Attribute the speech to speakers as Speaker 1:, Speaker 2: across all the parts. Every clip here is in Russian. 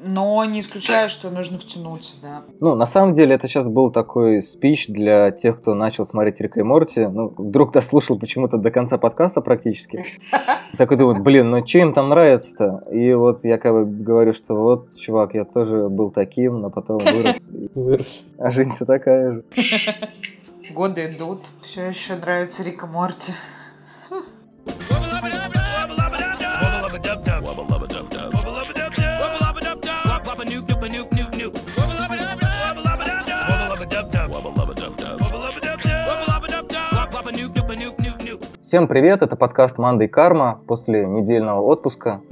Speaker 1: Но не исключаю, что нужно втянуться, да.
Speaker 2: Ну, на самом деле, это сейчас был такой спич для тех, кто начал смотреть Рика и Морти. Ну, вдруг дослушал почему-то до конца подкаста практически. Такой думает, блин, ну что им там нравится-то? И вот я как бы говорю, что вот, чувак, я тоже был таким, но потом вырос.
Speaker 3: Вырос.
Speaker 2: А жизнь все такая же.
Speaker 1: Годы идут. Все еще нравится Рика Морти.
Speaker 2: Всем привет, это подкаст «Манда и карма» после недельного отпуска.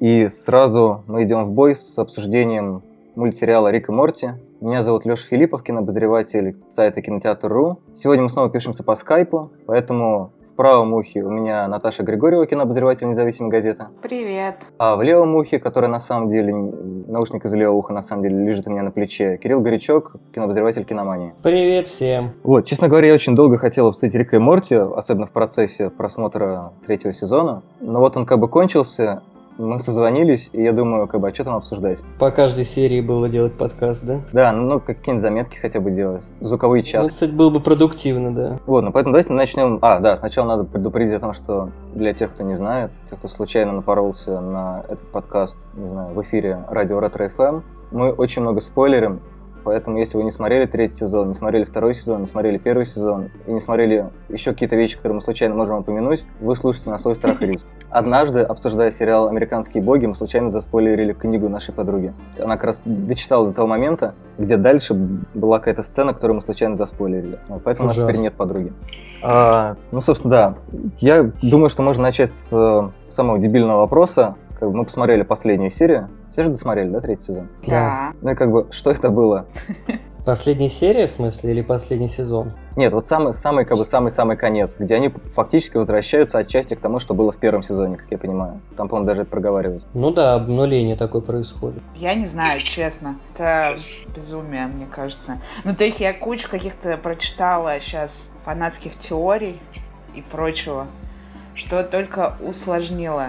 Speaker 2: И сразу мы идем в бой с обсуждением мультсериала «Рик и Морти». Меня зовут Леша Филиппов, кинообозреватель сайта Кинотеатр.ру. Сегодня мы снова пишемся по скайпу, поэтому правом ухе у меня Наташа Григорьева, кинообозреватель независимой газеты.
Speaker 1: Привет.
Speaker 2: А в левом ухе, который на самом деле, наушник из левого уха на самом деле лежит у меня на плече, Кирилл Горячок, кинообозреватель киномании.
Speaker 3: Привет всем.
Speaker 2: Вот, честно говоря, я очень долго хотел обсудить Рика и Морти, особенно в процессе просмотра третьего сезона. Но вот он как бы кончился, мы созвонились, и я думаю, как бы, а что там обсуждать?
Speaker 3: По каждой серии было делать подкаст, да?
Speaker 2: Да, ну, какие-нибудь заметки хотя бы делать. Звуковые чаты.
Speaker 3: Ну, кстати, было бы продуктивно, да.
Speaker 2: Вот, ну поэтому давайте начнем. А, да, сначала надо предупредить о том, что для тех, кто не знает, тех, кто случайно напоролся на этот подкаст, не знаю, в эфире радио Ретро FM, мы очень много спойлерим, Поэтому, если вы не смотрели третий сезон, не смотрели второй сезон, не смотрели первый сезон и не смотрели еще какие-то вещи, которые мы случайно можем упомянуть, вы слушаете на свой страх и риск. Однажды, обсуждая сериал «Американские боги», мы случайно заспойлерили книгу нашей подруги. Она как раз дочитала до того момента, где дальше была какая-то сцена, которую мы случайно заспойлерили. Поэтому Ужасно. у нас теперь нет подруги. А, ну, собственно, да. Я думаю, что можно начать с э, самого дебильного вопроса. Как бы мы посмотрели последнюю серию. Все же досмотрели, да, третий сезон?
Speaker 1: Да.
Speaker 2: Ну и как бы, что это было?
Speaker 3: Последняя серия, в смысле, или последний сезон?
Speaker 2: Нет, вот самый, самый, как бы, самый-самый конец, где они фактически возвращаются отчасти к тому, что было в первом сезоне, как я понимаю. Там, по-моему, даже это проговаривается.
Speaker 3: Ну да, обнуление такое происходит.
Speaker 1: Я не знаю, честно. Это безумие, мне кажется. Ну, то есть я кучу каких-то прочитала сейчас фанатских теорий и прочего, что только усложнило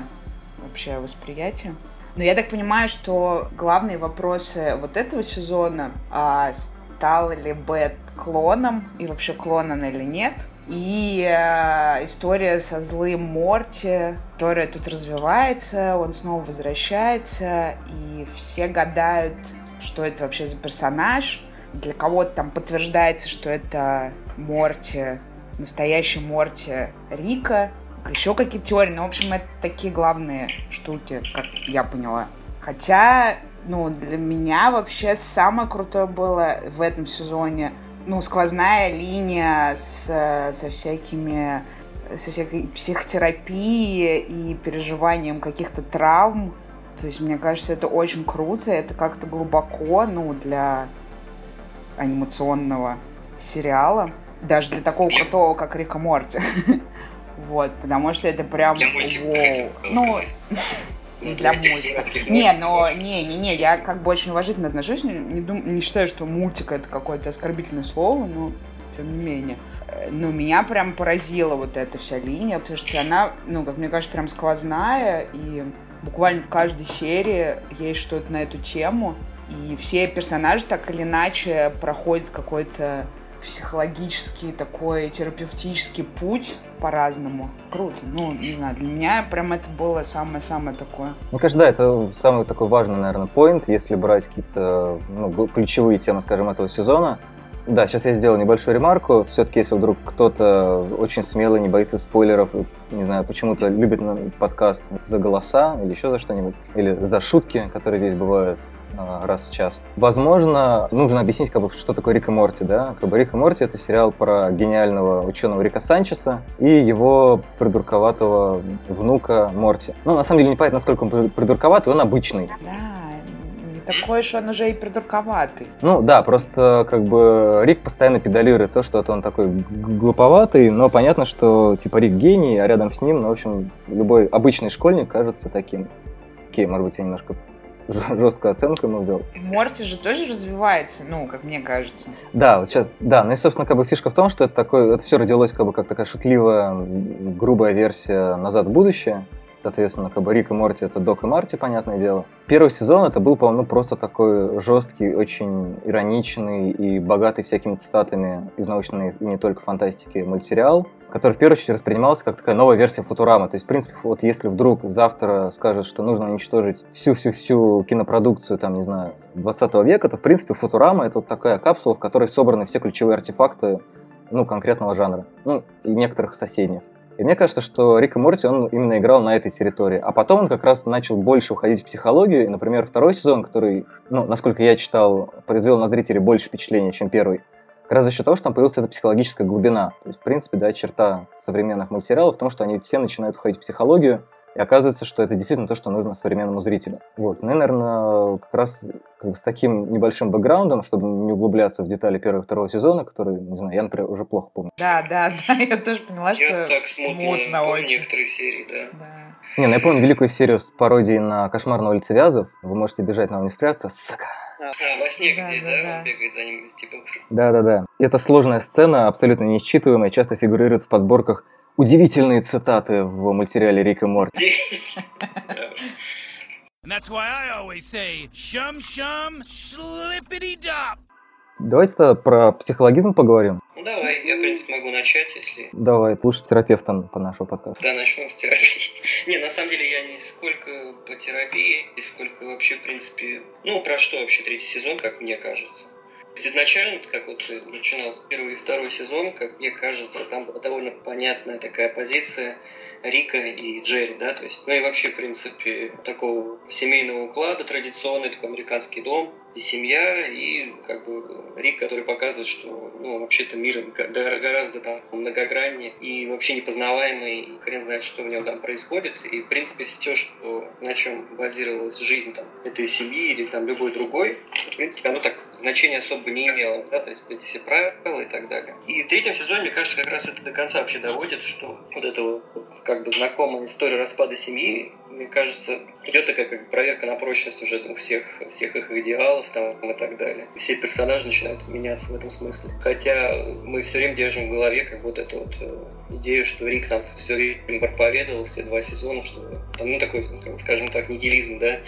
Speaker 1: вообще восприятие. Но я так понимаю, что главные вопросы вот этого сезона, а стал ли Бет клоном, и вообще клон он или нет, и э, история со злым Морти, которая тут развивается, он снова возвращается, и все гадают, что это вообще за персонаж. Для кого-то там подтверждается, что это Морти, настоящий Морти Рика, еще какие теории. Ну, в общем, это такие главные штуки, как я поняла. Хотя, ну, для меня вообще самое крутое было в этом сезоне, ну, сквозная линия с, со всякими со всякой психотерапией и переживанием каких-то травм. То есть, мне кажется, это очень круто, это как-то глубоко, ну, для анимационного сериала. Даже для такого крутого, как Рика Морти. Вот, потому что это прям... Воу. Ну, для мультика. Не, но не, не, не, я как бы очень уважительно отношусь, не, дум, не считаю, что мультик это какое-то оскорбительное слово, но тем не менее. Но меня прям поразила вот эта вся линия, потому что она, ну, как мне кажется, прям сквозная, и буквально в каждой серии есть что-то на эту тему, и все персонажи так или иначе проходят какой-то психологический такой терапевтический путь по-разному. Круто. Ну, не знаю, для меня прям это было самое-самое такое.
Speaker 2: Мне кажется, да, это самый такой важный, наверное, поинт, если брать какие-то ну, ключевые темы, скажем, этого сезона. Да, сейчас я сделал небольшую ремарку. Все-таки, если вдруг кто-то очень смелый, не боится спойлеров, не знаю, почему-то любит подкаст за голоса или еще за что-нибудь, или за шутки, которые здесь бывают раз в час. Возможно, нужно объяснить, как бы, что такое Рик и Морти, да? Как бы Рик и Морти — это сериал про гениального ученого Рика Санчеса и его придурковатого внука Морти. Ну, на самом деле, непонятно, насколько он придурковатый, он обычный.
Speaker 1: Да такой что он уже и придурковатый.
Speaker 2: Ну да, просто как бы Рик постоянно педалирует то, что он такой глуповатый, но понятно, что типа Рик гений, а рядом с ним, ну, в общем, любой обычный школьник кажется таким. Окей, может быть, я немножко жесткую оценку ему ввел.
Speaker 1: Морти же тоже развивается, ну, как мне кажется.
Speaker 2: Да, вот сейчас, да, ну и, собственно, как бы фишка в том, что это такое, это все родилось как бы как такая шутливая, грубая версия «Назад в будущее», Соответственно, как бы Рик и Морти это Док и Марти, понятное дело. Первый сезон это был, по-моему, ну, просто такой жесткий, очень ироничный и богатый всякими цитатами из научной и не только фантастики мультсериал, который в первую очередь воспринимался как такая новая версия Футурамы. То есть, в принципе, вот если вдруг завтра скажут, что нужно уничтожить всю-всю-всю кинопродукцию, там, не знаю, 20 века, то, в принципе, Футурама это вот такая капсула, в которой собраны все ключевые артефакты ну, конкретного жанра, ну, и некоторых соседних. И мне кажется, что Рик и Морти, он именно играл на этой территории. А потом он как раз начал больше уходить в психологию. И, например, второй сезон, который, ну, насколько я читал, произвел на зрителей больше впечатления, чем первый, как раз за счет того, что там появилась эта психологическая глубина. То есть, в принципе, да, черта современных мультсериалов в том, что они все начинают уходить в психологию, и оказывается, что это действительно то, что нужно современному зрителю. Вот. Ну и, наверное, как раз как бы с таким небольшим бэкграундом, чтобы не углубляться в детали первого и второго сезона, которые, не знаю, я, например, уже плохо помню.
Speaker 1: Да, да, да, я тоже поняла,
Speaker 4: я
Speaker 1: что
Speaker 4: так смутно,
Speaker 1: смутно
Speaker 4: помню
Speaker 1: очень.
Speaker 4: некоторые серии, да.
Speaker 1: Да.
Speaker 2: Не, ну я помню великую серию с пародией на «Кошмар на улице Вязов». Вы можете бежать, но не спрятаться. Сука.
Speaker 4: А, во сне
Speaker 1: Да,
Speaker 4: где,
Speaker 1: да,
Speaker 4: да,
Speaker 1: да.
Speaker 4: он бегает за ним, типа...
Speaker 2: Да-да-да. Это сложная сцена, абсолютно неисчитываемая, часто фигурирует в подборках удивительные цитаты в мультсериале «Рик и Морти».
Speaker 5: And that's why I always say, shum shum, slippity dop.
Speaker 2: Давайте тогда про психологизм поговорим.
Speaker 4: Ну давай, я, в принципе, могу начать, если
Speaker 2: Давай, лучше терапевтом по нашему подкасту.
Speaker 4: Да, начнем с терапии. Не, на самом деле я не сколько по терапии, сколько вообще, в принципе, ну, про что вообще третий сезон, как мне кажется. Изначально, как вот начинался первый и второй сезон, как мне кажется, там была довольно понятная такая позиция Рика и Джерри, да, то есть, ну и вообще, в принципе, такого семейного уклада, традиционный такой американский дом и семья, и как бы Рик, который показывает, что, ну, вообще-то мир гораздо там многограннее и вообще непознаваемый, и хрен знает, что в нем там происходит, и, в принципе, все, что, на чем базировалась жизнь там, этой семьи или там любой другой, в принципе, оно так значения особо не имело, да, то есть эти все правила и так далее. И в третьем сезоне, мне кажется, как раз это до конца вообще доводит, что вот эта вот как бы знакомая история распада семьи, мне кажется, идет такая как проверка на прочность уже у всех, всех их идеалов там и так далее. Все персонажи начинают меняться в этом смысле. Хотя мы все время держим в голове как вот эту вот э, идею, что Рик нам все время проповедовал все два сезона, что там, ну, такой, скажем так, нигилизм, да,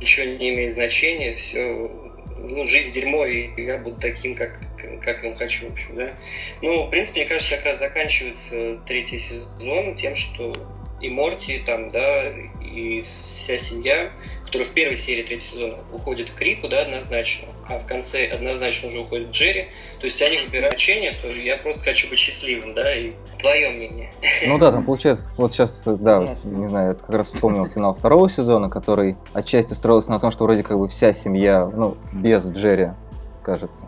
Speaker 4: ничего не имеет значения, все ну, жизнь дерьмо, и я буду таким, как, как им хочу, в общем, да. Ну, в принципе, мне кажется, как раз заканчивается третий сезон тем, что и Морти там, да, и вся семья, которая в первой серии третьего сезона уходит к Рику, да, однозначно, а в конце однозначно уже уходит Джерри, то есть они выбирают значение, то я просто хочу быть счастливым, да, и твое мнение.
Speaker 2: Ну да, там получается, вот сейчас, да, вот, не знаю, я как раз вспомнил финал второго сезона, который отчасти строился на том, что вроде как бы вся семья, ну, без Джерри, кажется.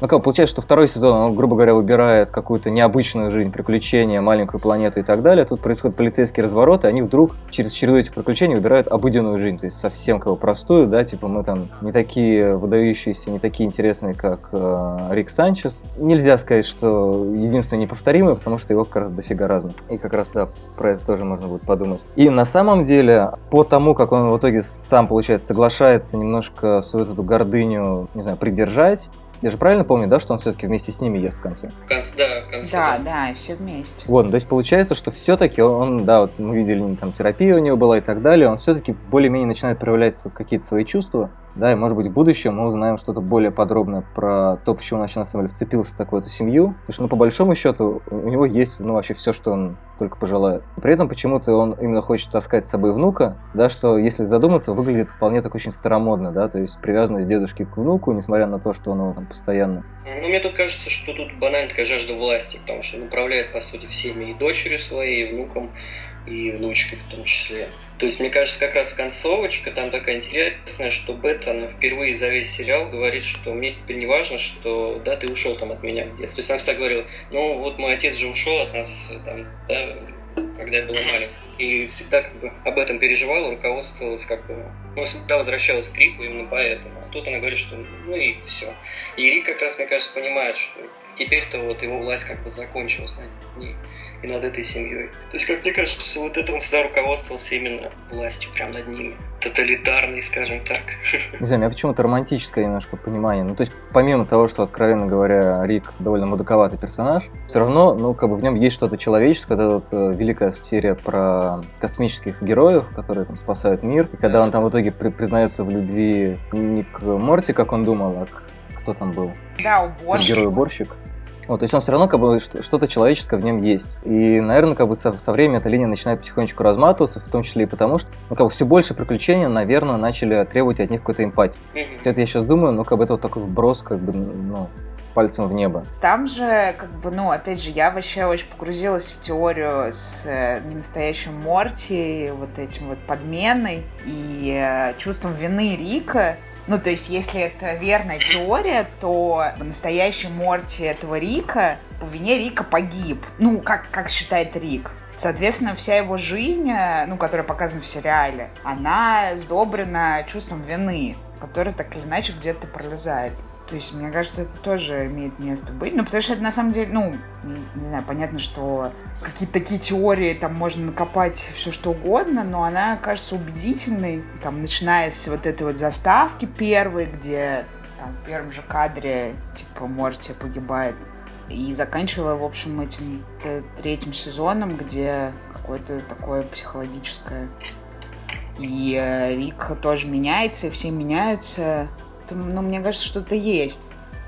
Speaker 2: Ну как, получается, что второй сезон, он, грубо говоря, выбирает какую-то необычную жизнь, приключения, маленькую планету и так далее. Тут происходят полицейские развороты, они вдруг через череду этих приключений выбирают обыденную жизнь, то есть совсем как бы простую, да, типа мы там не такие выдающиеся, не такие интересные, как э, Рик Санчес. Нельзя сказать, что единственное неповторимое, потому что его как раз дофига разных. И как раз, да, про это тоже можно будет подумать. И на самом деле, по тому, как он в итоге сам, получается, соглашается немножко свою эту гордыню, не знаю, придержать, я же правильно помню, да, что он все-таки вместе с ними ест в конце?
Speaker 4: В конце, да, в конце.
Speaker 1: Да, да, и все вместе.
Speaker 2: Вот, ну, то есть получается, что все-таки он, да, вот мы видели, там терапия у него была и так далее, он все-таки более-менее начинает проявлять какие-то свои чувства, да, и может быть в будущем мы узнаем что-то более подробное про то, почему он вообще на самом деле вцепился в такую-то семью, потому что, ну, по большому счету, у него есть, ну, вообще все, что он только пожелает. При этом почему-то он именно хочет таскать с собой внука, да, что, если задуматься, выглядит вполне так очень старомодно, да, то есть привязанность дедушки к внуку, несмотря на то, что он его там постоянно
Speaker 4: Ну, мне тут кажется, что тут банально такая жажда власти, потому что он управляет, по сути, всеми и дочерью своей, и внуком, и внучкой в том числе. То есть, мне кажется, как раз концовочка там такая интересная, что Беттон впервые за весь сериал говорит, что мне теперь не важно, что да, ты ушел там от меня в детстве. То есть она всегда говорила, ну вот мой отец же ушел от нас, там, да, когда я была маленькой. И всегда как бы об этом переживала, руководствовалась как бы, ну, всегда возвращалась к Рику именно поэтому. А тут она говорит, что ну и все. И Рик как раз, мне кажется, понимает, что теперь-то вот его власть как бы закончилась над ней и над этой семьей. То есть, как мне кажется, вот это он всегда руководствовался именно властью прям над ними. Тоталитарный, скажем так.
Speaker 2: Не знаю, у меня почему-то романтическое немножко понимание. Ну, то есть, помимо того, что, откровенно говоря, Рик довольно мудаковатый персонаж, все равно, ну, как бы в нем есть что-то человеческое. Это вот э, великая серия про космических героев, которые там спасают мир. И когда он там в итоге при- признается в любви не к Морти, как он думал, а к кто там был?
Speaker 1: Да, уборщик.
Speaker 2: Герой-уборщик. Вот, то есть он все равно как бы что- что-то человеческое в нем есть. И, наверное, как бы со, со временем эта линия начинает потихонечку разматываться, в том числе и потому, что ну, как бы все больше приключений, наверное, начали требовать от них какой-то эмпатии.
Speaker 4: Мгм.
Speaker 2: Это я сейчас думаю, ну, как бы это вот такой вброс, как бы, ну, пальцем в небо.
Speaker 1: Там же, как бы, ну, опять же, я вообще очень погрузилась в теорию с э, ненастоящим Морти, вот этим вот подменой и э, чувством вины Рика. Ну, то есть, если это верная теория, то настоящий Морти этого Рика по вине Рика погиб. Ну, как, как считает Рик. Соответственно, вся его жизнь, э, ну, которая показана в сериале, она сдобрена чувством вины, которое так или иначе где-то пролезает. То есть, мне кажется, это тоже имеет место быть. Ну, потому что это на самом деле, ну, не, не знаю, понятно, что какие-то такие теории, там можно накопать все что угодно, но она кажется убедительной. Там, начиная с вот этой вот заставки первой, где там в первом же кадре, типа, Морти погибает. И заканчивая, в общем, этим т- третьим сезоном, где какое-то такое психологическое. И э, Рик тоже меняется, и все меняются. Ну, мне кажется, что-то есть.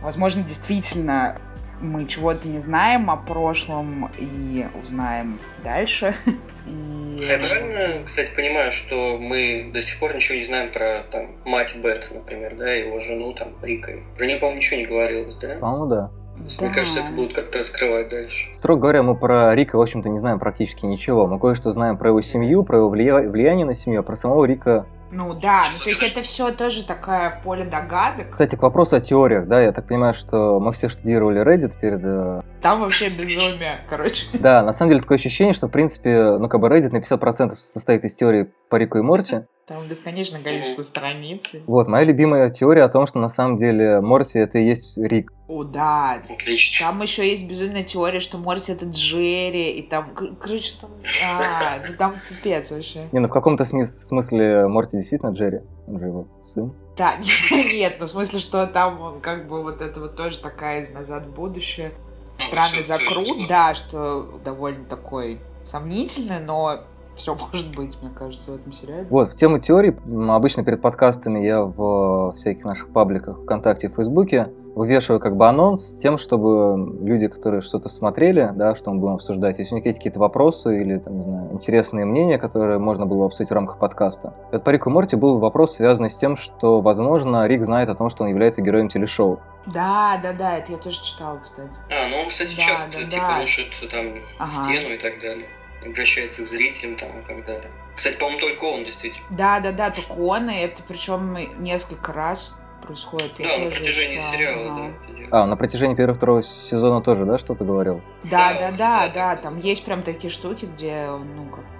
Speaker 1: Возможно, действительно, мы чего-то не знаем о прошлом и узнаем дальше. И...
Speaker 4: Я правильно, кстати, понимаю, что мы до сих пор ничего не знаем про там мать Бет, например, да, его жену там Рика. Про нее, по-моему, ничего не говорилось, да?
Speaker 2: По-моему, да.
Speaker 4: Есть,
Speaker 1: Да.
Speaker 4: Мне кажется, это будут как-то раскрывать дальше.
Speaker 2: Строго говоря, мы про Рика, в общем-то, не знаем практически ничего. Мы кое-что знаем про его семью, про его влия- влияние на семью, а про самого Рика
Speaker 1: Ну да, ну то есть это все тоже такое поле догадок.
Speaker 2: Кстати, к вопросу о теориях, да, я так понимаю, что мы все штудировали Reddit перед...
Speaker 1: Там вообще безумие, короче.
Speaker 2: Да, на самом деле такое ощущение, что, в принципе, ну, как бы Reddit на 50% состоит из теории по Рику и Морти.
Speaker 1: Там бесконечное количество страниц.
Speaker 2: Вот, моя любимая теория о том, что на самом деле Морти это и есть Рик.
Speaker 1: О, да.
Speaker 4: Отлично.
Speaker 1: Там еще есть безумная теория, что Морти это Джерри, и там, кор- короче, там, а, ну там пипец вообще.
Speaker 2: Не, ну в каком-то смысле Морти действительно Джерри, он же его сын.
Speaker 1: Да, нет, ну в смысле, что там он как бы вот это вот тоже такая из назад в будущее. Странный
Speaker 4: всё- всё
Speaker 1: закрут, да, что довольно такой сомнительный, но все может быть, мне кажется, в этом сериале.
Speaker 2: Вот, в тему теорий, м, обычно перед подкастами я в всяких наших пабликах ВКонтакте и Фейсбуке вывешиваю как бы анонс с тем, чтобы люди, которые что-то смотрели, да, что мы будем обсуждать, если у них есть какие-то вопросы или, там, не знаю, интересные мнения, которые можно было бы обсудить в рамках подкаста. И вот по Рику и Морти был вопрос, связанный с тем, что, возможно, Рик знает о том, что он является героем телешоу.
Speaker 1: Да, да, да, это я тоже читала, кстати.
Speaker 4: А, ну он, кстати,
Speaker 1: Да,
Speaker 4: часто
Speaker 1: да,
Speaker 4: типа
Speaker 1: да.
Speaker 4: рушит там
Speaker 1: Ага.
Speaker 4: стену и так далее. Обращается к зрителям там и так далее. Кстати, по-моему, только он действительно.
Speaker 1: Да, да, да, только он, и это причем несколько раз происходит. Я
Speaker 4: да, на протяжении
Speaker 1: читала,
Speaker 4: сериала,
Speaker 1: ага.
Speaker 4: да.
Speaker 2: А, на протяжении первого второго сезона тоже, да, что-то говорил?
Speaker 1: Да,
Speaker 4: Да,
Speaker 1: да, да, да, там есть прям такие штуки, где, он, ну, как-то,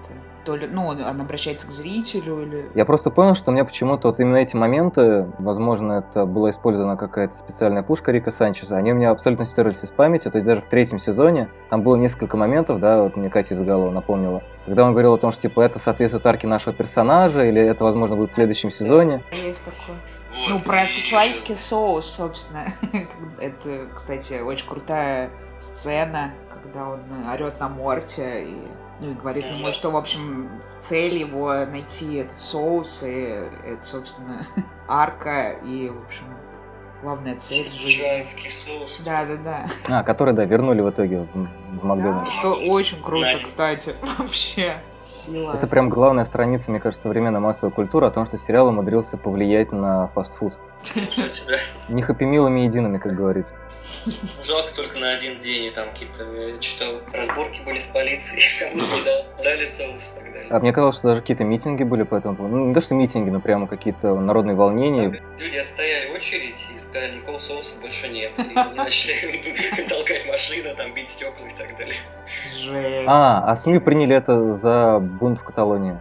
Speaker 1: то ли, ну, он он обращается к зрителю или...
Speaker 2: Я просто понял, что мне почему-то вот именно эти моменты, возможно, это была использована какая-то специальная пушка Рика Санчеса, они у меня абсолютно стерлись из памяти, то есть даже в третьем сезоне там было несколько моментов, да, вот мне Катя Изгалова напомнила, когда он говорил о том, что типа это соответствует арке нашего персонажа, или это, возможно, будет в следующем сезоне.
Speaker 1: Есть такое.
Speaker 4: Вот,
Speaker 1: Ну, про сычуанский соус, собственно. Это, кстати, очень крутая сцена, когда он орет на Морте и, ну, и говорит ему,
Speaker 4: да.
Speaker 1: что, в общем, цель его найти этот соус, и это, собственно, арка, и, в общем, главная цель жизни.
Speaker 4: Соус.
Speaker 1: Да, да, да.
Speaker 2: А, который, да, вернули в итоге в, Макдональдс.
Speaker 1: Что очень круто, кстати. Вообще. Сила.
Speaker 2: Это прям главная страница, мне кажется, современной массовой культуры о том, что сериал умудрился повлиять на фастфуд.
Speaker 4: Да.
Speaker 2: Не хэппи-милами едиными, как говорится.
Speaker 4: Жалко только на один день, и там какие-то, я читал, разборки были с полицией, дали соус и так далее.
Speaker 2: А мне казалось, что даже какие-то митинги были по этому поводу. Ну, не то, что митинги, но прямо какие-то народные волнения.
Speaker 4: Люди отстояли очередь и сказали, никакого соуса больше нет. И начали толкать машины, там бить стекла и так далее.
Speaker 1: Жесть.
Speaker 2: А, а СМИ приняли это за бунт в Каталонии.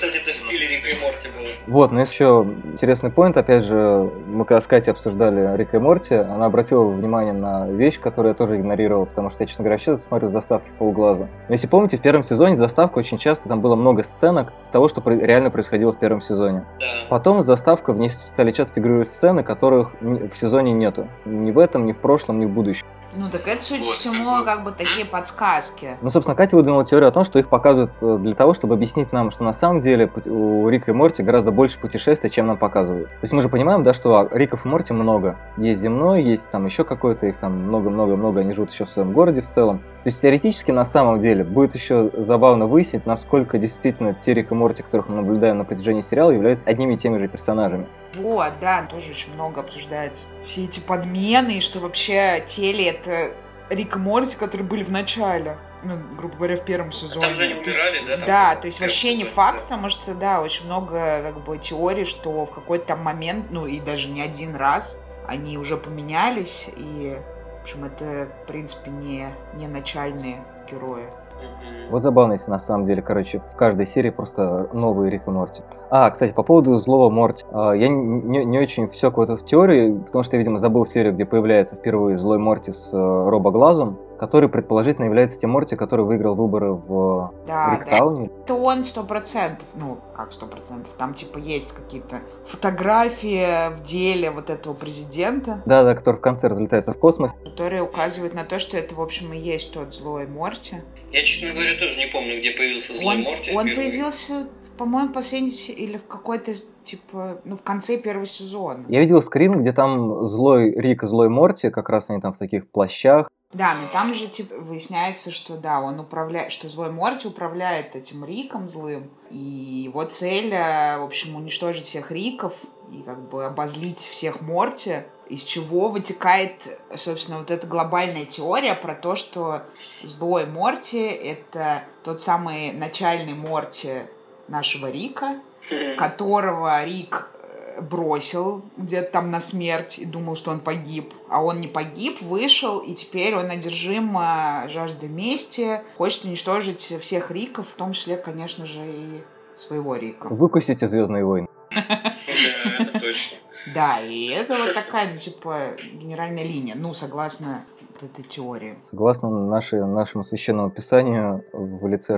Speaker 4: Кстати, это в стиле Рика и Морти было.
Speaker 2: Вот, но еще интересный поинт, опять же, мы когда с Катей обсуждали Рика и Морти, она обратила внимание на вещь, которую я тоже игнорировал, потому что я, честно говоря, сейчас смотрю заставки полглаза. Но если помните, в первом сезоне заставка очень часто, там было много сценок с того, что реально происходило в первом сезоне.
Speaker 4: Да.
Speaker 2: Потом заставка, в ней стали часто фигурировать сцены, которых в сезоне нету. Ни в этом, ни в прошлом, ни в будущем.
Speaker 1: Ну так это, судя по
Speaker 4: Вот.
Speaker 1: всему, как бы такие подсказки.
Speaker 2: Ну, собственно, Катя выдвинула теорию о том, что их показывают э, для того, чтобы объяснить нам, что на самом деле у Рика и Морти гораздо больше путешествий, чем нам показывают. То есть мы же понимаем, да, что а, Риков и Морти много. Есть земной, есть там еще какой-то, их там много-много-много, они живут еще в своем городе в целом. То есть теоретически, на самом деле, будет еще забавно выяснить, насколько действительно те Рик и Морти, которых мы наблюдаем на протяжении сериала, являются одними и теми же персонажами.
Speaker 1: Вот, да, тоже очень много обсуждается. Все эти подмены, и что вообще теле это Рик и Морти, которые были в начале. Ну, грубо говоря, в первом сезоне.
Speaker 4: Там же они
Speaker 1: То есть-
Speaker 4: умирали, да? там
Speaker 1: Да, то есть вообще не факт, потому что, да, очень много как бы теорий, что в какой-то там момент, ну и даже не один раз, они уже поменялись, и, в общем, это, в принципе, не, не начальные герои.
Speaker 2: Вот забавно, если на самом деле, короче, в каждой серии просто новые Рик и Морти. А, кстати, по поводу злого Морти. А, Я не, не очень все в теории, потому что я, видимо, забыл серию, где появляется впервые злой Морти с э, Робоглазом, который предположительно является тем Морти, который выиграл выборы в
Speaker 1: Да, да.
Speaker 2: Риктауне.
Speaker 1: Это он сто процентов, ну, как сто процентов, там, типа, есть какие-то фотографии в деле вот этого президента,
Speaker 2: Да, да, который в конце разлетается в космос.
Speaker 1: которые указывают на то, что это, в общем, и есть тот злой Морти.
Speaker 4: Я, честно говоря, тоже не помню, где появился злой
Speaker 1: Он,
Speaker 4: Морти
Speaker 1: он
Speaker 4: впервые.
Speaker 1: появился, по-моему, в последней или в какой-то, типа, ну, в конце первого сезона.
Speaker 2: Я видел скрин, где там злой Рик и злой Морти, как раз они там в таких плащах.
Speaker 1: Да, но там же, типа, выясняется, что, да, он управляет, что злой Морти управляет этим Риком злым, и его цель, э, в общем, уничтожить всех Риков и, как бы, обозлить всех Морти, из чего вытекает, собственно, вот эта глобальная теория про то, что злой Морти — это тот самый начальный Морти нашего Рика, которого Рик бросил где-то там на смерть и думал, что он погиб. А он не погиб, вышел, и теперь он одержим жаждой мести, хочет уничтожить всех Риков, в том числе, конечно же, и своего Рика.
Speaker 2: Выкусите Звездные войны.
Speaker 4: Да, это точно.
Speaker 1: Да, и это вот такая, ну, типа, генеральная линия, ну, согласно этой теории.
Speaker 2: Согласно нашей, нашему священному писанию в лице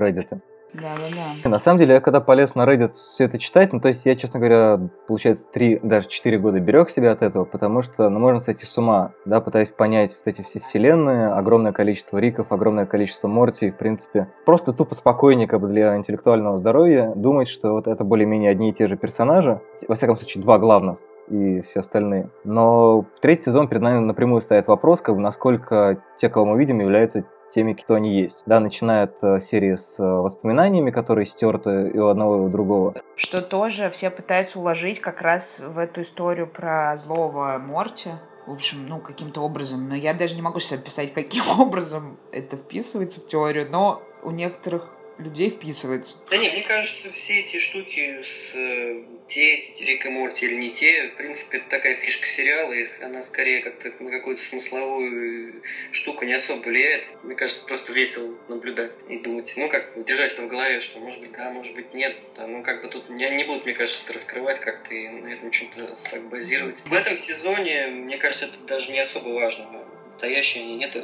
Speaker 2: Reddit.
Speaker 1: Да-да-да.
Speaker 2: На самом деле, я когда полез на Reddit все это читать, ну, то есть я, честно говоря, получается, три, даже четыре года берег себя от этого, потому что, ну, можно сойти с ума, да, пытаясь понять вот эти все вселенные, огромное количество Риков, огромное количество Морти, и, в принципе, просто тупо спокойнее, как бы для интеллектуального здоровья, думать, что вот это более-менее одни и те же персонажи, во всяком случае, два главных, и все остальные. Но третий сезон перед нами напрямую стоит вопрос, как бы, насколько те, кого мы видим, являются теми, кто они есть. Да, начиная от э, серии с э, воспоминаниями, которые стерты и у одного, и у другого.
Speaker 1: Что тоже все пытаются уложить как раз в эту историю про злого Морти. В общем, ну, каким-то образом. Но я даже не могу сейчас описать, каким образом это вписывается в теорию, но у некоторых людей вписывается.
Speaker 4: Да не, мне кажется, все эти штуки с э, те, эти Рик и Морти или не те, в принципе, это такая фишка сериала, если она скорее как-то на какую-то смысловую штуку не особо влияет. Мне кажется, просто весело наблюдать и думать, ну как, держать это в голове, что может быть да, может быть нет. Да, ну как бы тут не, не будут, мне кажется, это раскрывать как-то и на этом что-то так базировать. В этом сезоне, мне кажется, это даже не особо важно. Настоящий они нет.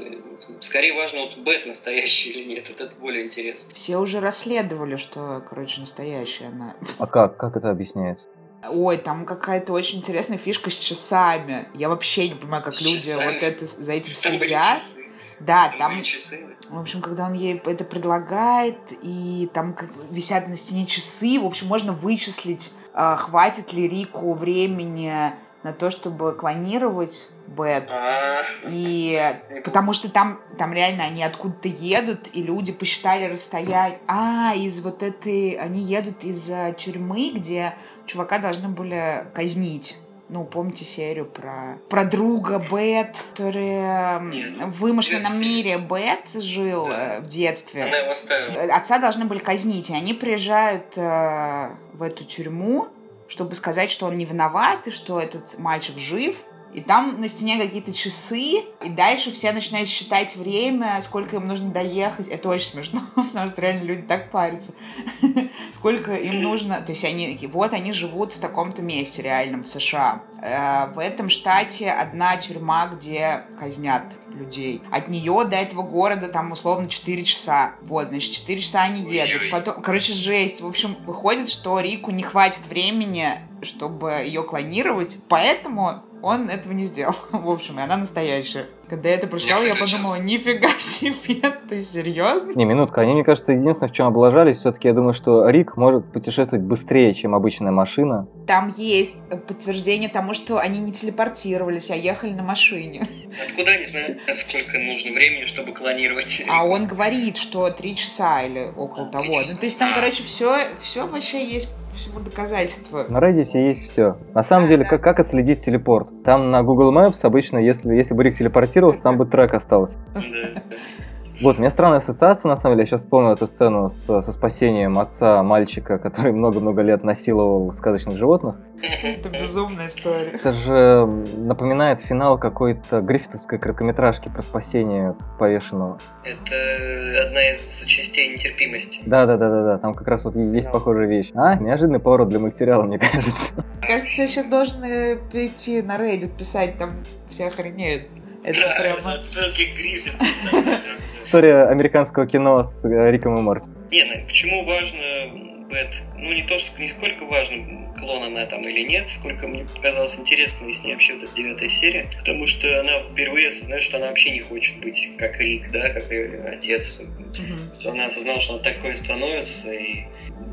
Speaker 4: Скорее важно, вот Бет настоящий или нет. Вот это более интересно.
Speaker 1: Все уже расследовали, что, короче, настоящая она.
Speaker 2: А как? Как это объясняется?
Speaker 1: Ой, там какая-то очень интересная фишка с часами. Я вообще не понимаю, как
Speaker 4: С
Speaker 1: люди
Speaker 4: часами?
Speaker 1: вот это за этим
Speaker 4: Там были
Speaker 1: следят.
Speaker 4: часы.
Speaker 1: Да,
Speaker 4: Там
Speaker 1: там
Speaker 4: были часы.
Speaker 1: В общем, когда он ей это предлагает, и там как висят на стене часы, в общем, можно вычислить, а, хватит ли Рику времени на то, чтобы клонировать Бет.
Speaker 4: А,
Speaker 1: И потому что там, там реально они откуда-то едут, и люди посчитали расстояние. А, из вот этой... Они едут из тюрьмы, где чувака должны были казнить. Ну, помните серию про, про друга Бет, который э,
Speaker 4: Нет.
Speaker 1: в вымышленном мире Бет жил
Speaker 4: Да.
Speaker 1: э, в детстве.
Speaker 4: она его оставила.
Speaker 1: Отца должны были казнить, и они приезжают э, в эту тюрьму, чтобы сказать, что он не виноват, и что этот мальчик жив. И там на стене какие-то часы, и дальше все начинают считать время, сколько им нужно доехать. Это очень смешно, потому что реально люди так парятся. Сколько им нужно... То есть они вот они живут в таком-то месте реальном в США. Э, в этом штате одна тюрьма, где казнят людей. От нее до этого города там условно 4 часа. Вот, значит, 4 часа они едут. Потом, короче, жесть. В общем, выходит, что Рику не хватит времени, чтобы ее клонировать, поэтому он этого не сделал. В общем, и она настоящая. Когда я это прочитала, я, я подумала, сейчас... нифига себе, ты серьезно?
Speaker 2: Не, минутка, они, мне кажется, единственное, в чем облажались, все-таки я думаю, что Рик может путешествовать быстрее, чем обычная машина.
Speaker 1: Там есть подтверждение тому, что они не телепортировались, а ехали на машине.
Speaker 4: Откуда они знают, сколько нужно времени, чтобы клонировать?
Speaker 1: А он говорит, что три часа или около того. Ну, то есть там, короче, все, все вообще есть всему доказательства.
Speaker 2: На Reddit есть все. На самом деле, как, как отследить телепорт? Там на Google Maps обычно, если, если бы Рик телепортировался, там бы трек остался. Вот, у меня странная ассоциация, на самом деле. Я сейчас вспомнил эту сцену с, со спасением отца мальчика, который много-много лет насиловал сказочных животных.
Speaker 1: Это безумная история.
Speaker 2: Это же напоминает финал какой-то гриффитовской короткометражки про спасение повешенного.
Speaker 4: Это одна из частей нетерпимости.
Speaker 2: Да-да-да-да, там как раз вот есть похожая вещь. А, неожиданный поворот для мультсериала, мне кажется.
Speaker 1: Кажется, сейчас должны перейти на Reddit писать, там все охренеют. Это да, прямо...
Speaker 4: Отсылки к Гриффиту.
Speaker 2: История американского кино с э, Риком и Морти.
Speaker 4: Не, ну почему важно Бет? Ну не то, что не сколько важно, клон она там или нет, сколько мне показалось интересно с ней вообще вот эта девятая серия, потому что она впервые осознает, что она вообще не хочет быть как Рик, да, как ее отец. Mm-hmm. Что она осознала, что она такой становится, и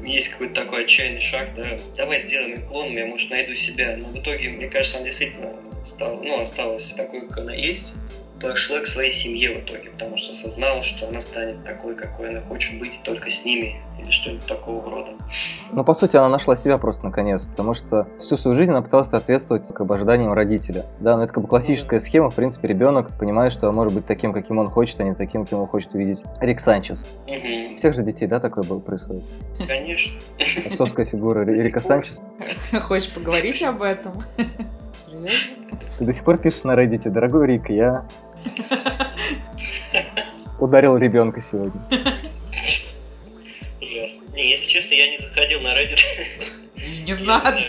Speaker 4: есть какой-то такой отчаянный шаг, да, давай сделаем клон, я, может, найду себя. Но в итоге, мне кажется, она действительно стала, ну, осталась такой, как она есть пошла к своей семье в итоге, потому что осознала, что она станет такой, какой она хочет быть только с ними, или что-нибудь такого рода.
Speaker 2: Ну, по сути, она нашла себя просто наконец, потому что всю свою жизнь она пыталась соответствовать как бы, ожиданиям родителя. Да, но это как бы классическая схема, в принципе, ребенок понимает, что он может быть таким, каким он хочет, а не таким, каким он хочет увидеть Рик Санчес.
Speaker 4: Угу.
Speaker 2: Всех же детей, да, такое происходит?
Speaker 4: Конечно.
Speaker 2: Отцовская фигура Рика Санчеса.
Speaker 1: Хочешь поговорить об этом? Серьезно?
Speaker 2: Ты до сих пор пишешь на Reddit, дорогой Рик, я Ударил ребенка сегодня.
Speaker 4: Ясно. Не, если честно, я не заходил на Reddit.
Speaker 1: Не надо.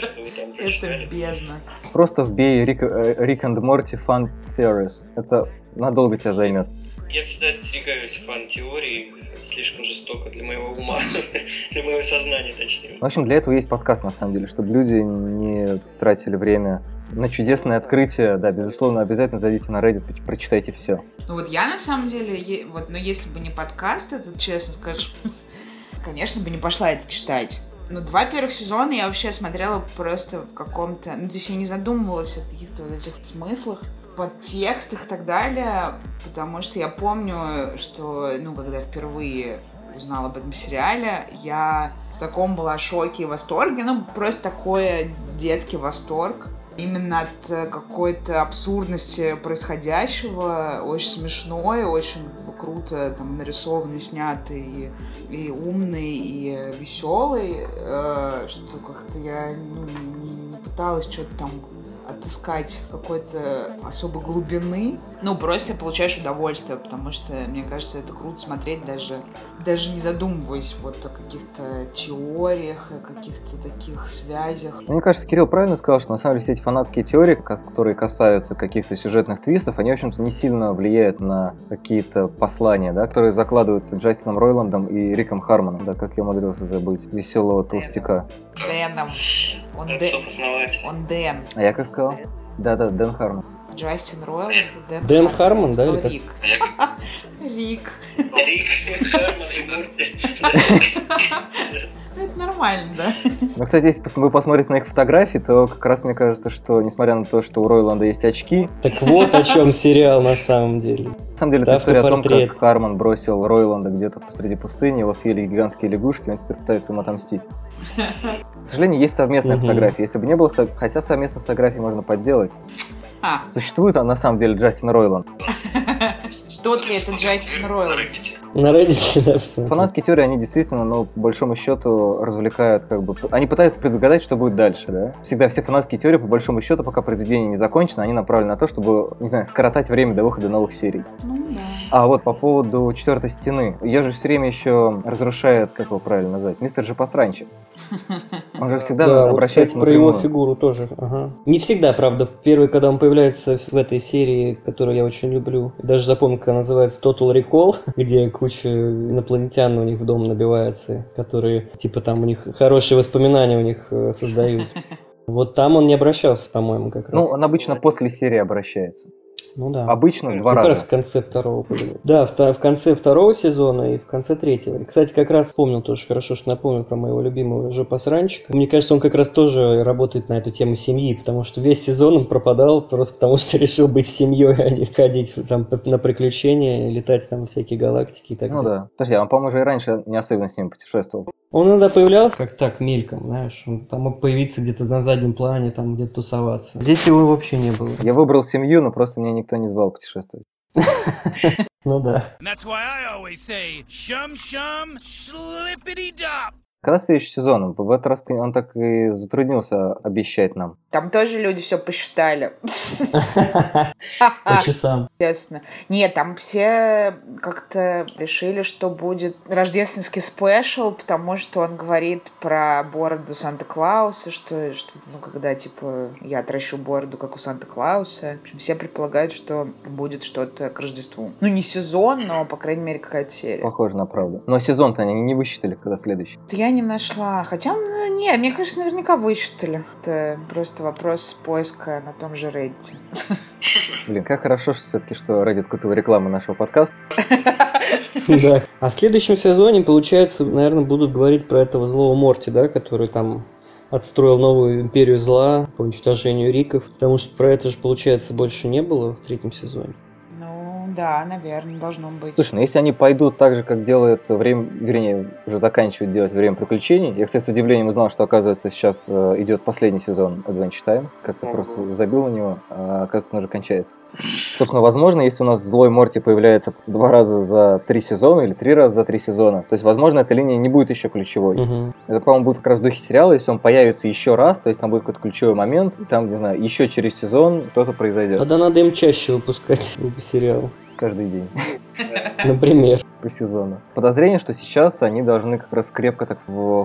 Speaker 1: Это бездна.
Speaker 2: Просто вбей Рик, Рик and Morty Fun Theories. Это надолго тебя займет.
Speaker 4: Я всегда остерегаюсь фан-теории, слишком жестоко для моего ума, для моего сознания, точнее.
Speaker 2: В общем, для этого есть подкаст, на самом деле, чтобы люди не тратили время на чудесное открытие, да, безусловно, обязательно зайдите на Reddit, прочитайте все.
Speaker 1: Ну вот я на самом деле, вот, но если бы не подкаст, это честно скажу, конечно бы не пошла это читать. Ну, два первых сезона я вообще смотрела просто в каком-то... Ну, то есть я не задумывалась о каких-то вот этих смыслах, подтекстах и так далее, потому что я помню, что, ну, когда впервые узнала об этом сериале, я в таком была шоке и восторге, ну, просто такой детский восторг именно от э, какой-то абсурдности происходящего, очень смешной, очень круто там нарисованный, снятый, и, и умный, и веселый, э, что как-то я ну, не, не пыталась что-то там отыскать какой-то особой глубины. Ну, просто получаешь удовольствие, потому что, мне кажется, это круто смотреть даже, даже не задумываясь вот о каких-то теориях, о каких-то таких связях.
Speaker 2: Мне кажется, Кирилл правильно сказал, что на самом деле все эти фанатские теории, которые касаются каких-то сюжетных твистов, они, в общем-то, не сильно влияют на какие-то послания, да, которые закладываются Джастином Ройландом и Риком Хармоном, да, как я умудрился забыть, веселого толстяка.
Speaker 1: Дэном. Он, Дэн. Он Дэн.
Speaker 2: А я как сказал? Да-да, Дэн Хармон.
Speaker 1: Джастин Ройл,
Speaker 3: Дэн, Дэн Хармон, да?
Speaker 1: Или Рик. Рик.
Speaker 4: Рик, Хармон и Мурти.
Speaker 1: Это нормально, да?
Speaker 2: Ну, кстати, если вы посмотрите на их фотографии, то как раз мне кажется, что, несмотря на то, что у Ройланда есть очки...
Speaker 3: Так вот о чем сериал на самом деле.
Speaker 2: На самом деле, это история о том, как Харман бросил Ройланда где-то посреди пустыни, его съели гигантские лягушки, он теперь пытается ему отомстить. К сожалению, есть совместная фотография. Если бы не было, хотя совместной фотографии можно подделать. А. Существует, а на самом деле, Джастин Ройланд.
Speaker 1: тот ли это Джастин Ройл.
Speaker 3: На Reddit, да.
Speaker 2: Фанатские теории, они действительно, ну, по большому счету, развлекают, как бы... Они пытаются предугадать, что будет дальше, да? Всегда все фанатские теории, по большому счету, пока произведение не закончено, они направлены на то, чтобы, не знаю, скоротать время до выхода новых серий.
Speaker 1: Ну да.
Speaker 2: А вот по поводу четвертой стены. Ее же все время еще разрушает, как его правильно назвать, мистер же посранчик. Он же всегда
Speaker 3: Да, вот,
Speaker 2: обращается
Speaker 3: кстати, про его фигуру тоже. Ага. Не всегда, правда. В первой, когда он появляется в этой серии, которую я очень люблю, даже запомнил, как она называется Total Recall, где куча инопланетян у них в дом набивается, которые, типа, там у них хорошие воспоминания у них э, создают. Вот там он не обращался, по-моему, как раз.
Speaker 2: Ну, он обычно после серии обращается.
Speaker 3: Ну да.
Speaker 2: Обычно два
Speaker 3: Как раз
Speaker 2: раза.
Speaker 3: в конце второго. Да, в, конце второго сезона и в конце третьего. И, Кстати, как раз вспомнил тоже, хорошо, что напомнил про моего любимого жопосранчика. Мне кажется, он как раз тоже работает на эту тему семьи, потому что весь сезон он пропадал просто потому, что решил быть семьей, а не ходить там на приключения, летать там всякие галактики и так
Speaker 2: Ну
Speaker 3: далее.
Speaker 2: да. Подожди, а он, по-моему, уже и раньше не особенно с ним путешествовал.
Speaker 3: Он иногда появлялся как так, мельком, знаешь, он там мог появиться где-то на заднем плане, там где-то тусоваться. Здесь его вообще не было.
Speaker 2: Я выбрал семью, но просто меня никто не звал путешествовать.
Speaker 3: Ну да.
Speaker 2: Когда следующий сезон? В этот раз он так и затруднился обещать нам.
Speaker 1: Там тоже люди все посчитали.
Speaker 3: По часам.
Speaker 1: Естественно. Нет, там все как-то решили, что будет рождественский спешл, потому что он говорит про бороду Санта-Клауса, что что ну, когда, типа, я отращу бороду, как у Санта-Клауса. В общем, все предполагают, что будет что-то к Рождеству. Ну, не сезон, но, по крайней мере, какая-то серия.
Speaker 2: Похоже на правду. Но сезон-то они не высчитали, когда следующий.
Speaker 1: Я не нашла. Хотя, ну, нет, мне кажется, наверняка высчитали. Это просто вопрос поиска на том же Reddit.
Speaker 2: Блин, как хорошо все-таки, что Reddit купил рекламу нашего подкаста.
Speaker 3: Да. А в следующем сезоне, получается, наверное, будут говорить про этого злого Морти, да, который там отстроил новую империю зла по уничтожению риков. Потому что про это же, получается, больше не было в третьем сезоне.
Speaker 1: Да, наверное, должно быть.
Speaker 2: Слушай, ну если они пойдут так же, как делает время, вернее, уже заканчивают делать время приключений. Я, кстати, с удивлением узнал, что, оказывается, сейчас э, идет последний сезон Adventure Time. Как-то просто забил на него, а оказывается, он уже кончается. Собственно, возможно, если у нас злой Морти появляется два раза за три сезона или три раза за три сезона, то есть, возможно, эта линия не будет еще ключевой.
Speaker 3: Мгм.
Speaker 2: Это, по-моему, будет как раз в духе сериала, если он появится еще раз, то есть там будет какой-то ключевой момент, и там, не знаю, еще через сезон что-то произойдет.
Speaker 3: Тогда надо им чаще выпускать по сериалу.
Speaker 2: Каждый день.
Speaker 3: Например.
Speaker 2: по сезону. Подозрение, что сейчас они должны как раз крепко так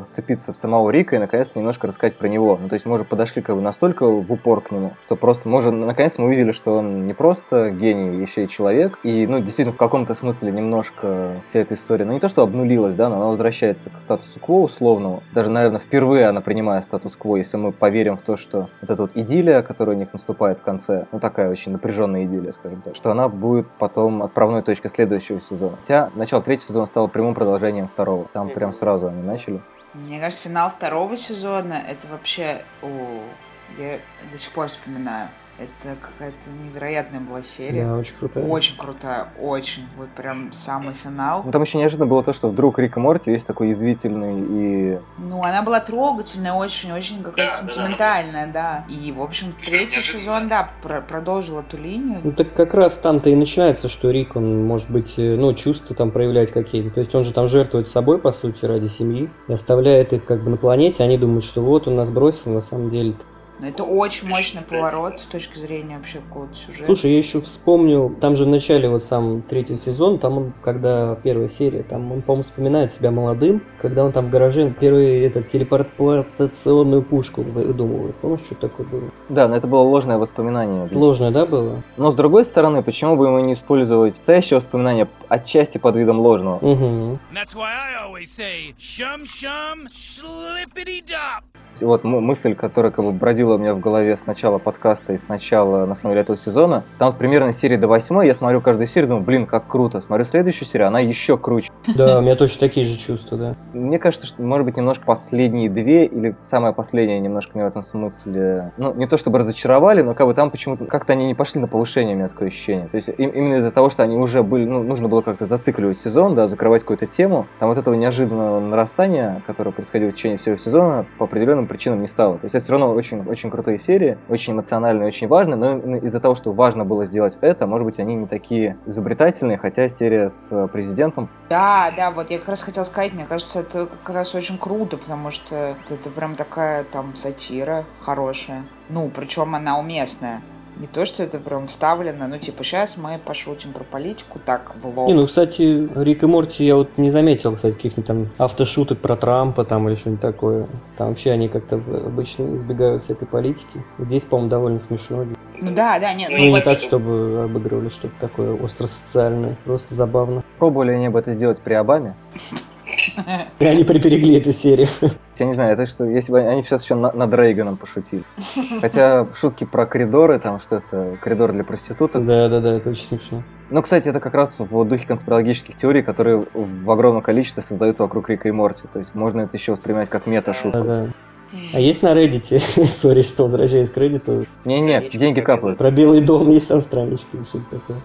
Speaker 2: вцепиться в самого Рика и наконец-то немножко рассказать про него. Ну, то есть мы уже подошли как бы настолько в упор к нему, что просто, может, наконец мы увидели, что он не просто гений, еще и человек. И, ну, действительно, в каком-то смысле немножко вся эта история, ну, не то, что обнулилась, да, но она возвращается к статусу-кво условному. Даже, наверное, впервые она принимает статус-кво, если мы поверим в то, что вот эта вот идиллия, которая у них наступает в конце, ну, такая очень напряженная идиллия, скажем так, что она будет потом отправной точкой следующего сезона. Хотя начало третьего сезона стало прямым продолжением второго. Там прям сразу они начали.
Speaker 1: Мне кажется, финал второго сезона это вообще... О, я до сих пор вспоминаю. Это какая-то невероятная была серия.
Speaker 3: Да, очень крутая.
Speaker 1: Очень крутая, очень. Вот прям самый финал.
Speaker 2: Ну, там еще неожиданно было то, что вдруг Рик и Морти весь такой язвительный и...
Speaker 1: Ну, она была трогательная, очень-очень какая-то
Speaker 4: Да, да, да.
Speaker 1: сентиментальная, да. И, в общем, третий сезон, да, про- продолжил эту линию.
Speaker 3: Ну так как раз там-то и начинается, что Рик, он может быть, э, ну, чувства там проявлять какие-то. То есть он же там жертвует собой, по сути, ради семьи, и оставляет их как бы на планете, они думают, что вот он нас бросил, на самом деле.
Speaker 1: Но это очень мощный поворот с точки зрения вообще какого-то сюжета.
Speaker 3: Слушай, я еще вспомнил, там же в начале вот сам третьего сезона, там он, когда первая серия, там он, по-моему, вспоминает себя молодым, когда он там в гараже первый этот телепортационную пушку выдумывает. Помнишь, что такое было?
Speaker 2: Да, но это было ложное воспоминание.
Speaker 3: Ложное, да, было?
Speaker 2: Но с другой стороны, почему бы ему не использовать настоящее воспоминание отчасти под видом ложного?
Speaker 3: Угу.
Speaker 5: And that's why I always say, shum shum.
Speaker 2: Вот мысль, которая как бы бродила у меня в голове с начала подкаста и с начала, на самом деле, этого сезона. Там вот примерно серии до восьмой, я смотрю каждую серию, думаю, блин, как круто. Смотрю следующую серию, она еще круче.
Speaker 3: Да, у меня точно такие же чувства, да.
Speaker 2: Мне кажется, что, может быть, немножко последние две, или самая последняя немножко меня в этом смысле, ну, не то чтобы разочаровали, но как бы там почему-то, как-то они не пошли на повышение, у меня такое ощущение. То есть им- именно из-за того, что они уже были, ну, нужно было как-то зацикливать сезон, да, закрывать какую-то тему, там вот этого неожиданного нарастания, которое происходило в течение всего сезона, по определенным причинам не стало. То есть это все равно очень, очень крутые серии, очень эмоциональные, очень важные, но из-за того, что важно было сделать это, может быть, они не такие изобретательные, хотя серия с президентом...
Speaker 1: Да, да, вот я как раз хотел сказать, мне кажется, это как раз очень круто, потому что это прям такая там сатира хорошая. Ну, причем она уместная. Не то, что это прям вставлено, ну, типа, сейчас мы пошутим про политику так в лоб.
Speaker 3: Не, ну, кстати, Рик и Морти я вот не заметил, кстати, каких-нибудь там автошуток про Трампа там или что-нибудь такое. Там вообще они как-то обычно избегают всякой политики. Здесь, по-моему, довольно смешно.
Speaker 1: Ну да, да, нет.
Speaker 3: Ну, ну не вот... так, чтобы обыгрывали что-то такое остро-социальное, просто забавно.
Speaker 2: Пробовали они об это сделать при Обаме?
Speaker 3: И они приберегли эту серию.
Speaker 2: Я не знаю, это что, если бы они сейчас еще над Рейганом пошутили. Хотя шутки про коридоры, там что это, коридор для проституток.
Speaker 3: Да, да, да, это очень смешно.
Speaker 2: Ну, кстати, это как раз в духе конспирологических теорий, которые в огромном количестве создаются вокруг Рика и Морти. То есть можно это еще воспринимать как мета-шутку.
Speaker 3: Да, да. А есть на Reddit, сори, что возвращаясь к Reddit?
Speaker 2: Не, нет, деньги капают.
Speaker 3: Про Белый дом есть там странички, что-то такое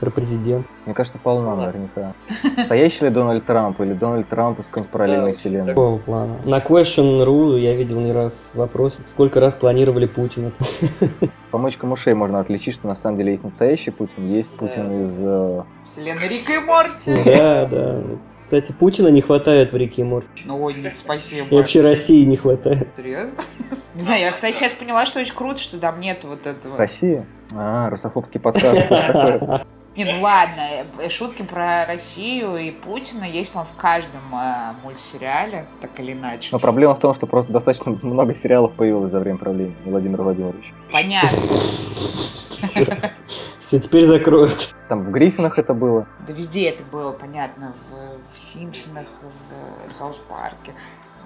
Speaker 3: про президент.
Speaker 2: Мне кажется, полно наверняка. Настоящий ли Дональд Трамп или Дональд Трамп из какой-нибудь параллельной вселенной?
Speaker 3: Такого плана. На Question.ru я видел не раз вопрос, сколько раз планировали Путина.
Speaker 2: По мочкам ушей можно отличить, что на самом деле есть настоящий Путин, есть Путин из... Э,
Speaker 1: Вселенной Рика и Морти.
Speaker 3: Да, да. Кстати, Путина не хватает в Рике и Морти.
Speaker 1: Ну, ой, нет, спасибо.
Speaker 3: И вообще России не хватает.
Speaker 1: Серьезно? Не знаю, я, кстати, сейчас поняла, что очень круто, что там нет вот этого.
Speaker 2: Россия? А, русофобский подкаст.
Speaker 1: Не, ну ладно, э, шутки про Россию и Путина есть, по-моему, в каждом э, мультсериале, так или иначе.
Speaker 2: Но проблема в том, что просто достаточно много сериалов появилось за время правления Владимира Владимировича.
Speaker 1: Понятно.
Speaker 3: Все, теперь закроют.
Speaker 2: Там в Гриффинах это было.
Speaker 1: Да везде это было, понятно, в, в Симпсонах, в South Парке,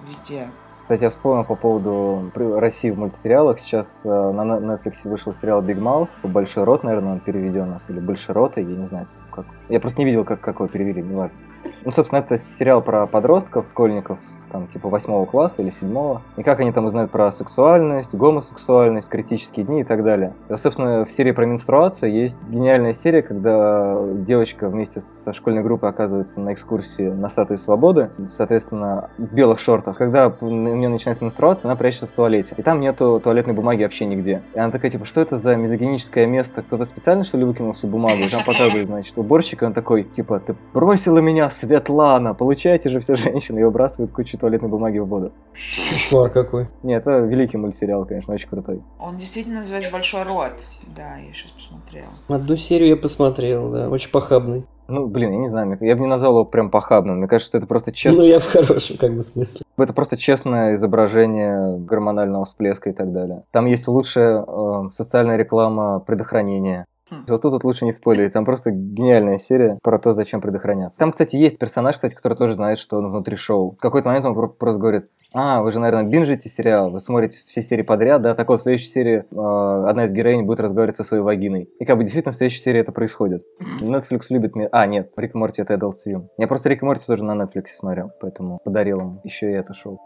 Speaker 1: везде.
Speaker 2: Кстати, я вспомнил по поводу России в мультсериалах. Сейчас э, на Netflix вышел сериал Big Mouth. Большой рот, наверное, он переведен у нас. Или Большой рот, я не знаю, как. Я просто не видел, как, как его перевели, неважно. Ну, собственно, это сериал про подростков, школьников там, типа, восьмого класса или седьмого. И как они там узнают про сексуальность, гомосексуальность, критические дни и так далее. И, собственно, в серии про менструацию есть гениальная серия, когда девочка вместе со школьной группой оказывается на экскурсии на статуе свободы, соответственно, в белых шортах. Когда у нее начинается менструация, она прячется в туалете. И там нету туалетной бумаги вообще нигде. И она такая, типа, что это за мизогиническое место? Кто-то специально, что ли, выкинул всю бумагу? И там показывает, значит, уборщик, он такой, типа, ты бросила меня Светлана, получайте же все женщины и выбрасывают кучу туалетной бумаги в воду.
Speaker 3: Кошмар какой.
Speaker 2: Нет, это великий мультсериал, конечно, очень крутой.
Speaker 1: Он действительно называется «Большой рот». Да, я сейчас посмотрел.
Speaker 3: Одну серию я посмотрел, да, очень похабный.
Speaker 2: Ну, блин, я не знаю, я бы не назвал его прям похабным. Мне кажется, что это просто честно.
Speaker 3: Ну, я в хорошем как бы смысле.
Speaker 2: Это просто честное изображение гормонального всплеска и так далее. Там есть лучшая э, социальная реклама предохранения. Хм. Вот тут вот лучше не спойлерить, там просто гениальная серия про то, зачем предохраняться. Там, кстати, есть персонаж, кстати, который тоже знает, что он внутри шоу. В какой-то момент он просто говорит, а, вы же, наверное, бинжите сериал, вы смотрите все серии подряд, да, так вот, в следующей серии э, одна из героинь будет разговаривать со своей вагиной. И как бы действительно в следующей серии это происходит. Netflix любит меня... А, нет, Рик и Морти это Adult Swim. Я просто Рик и Морти тоже на Netflix смотрел, поэтому подарил ему еще и это шоу.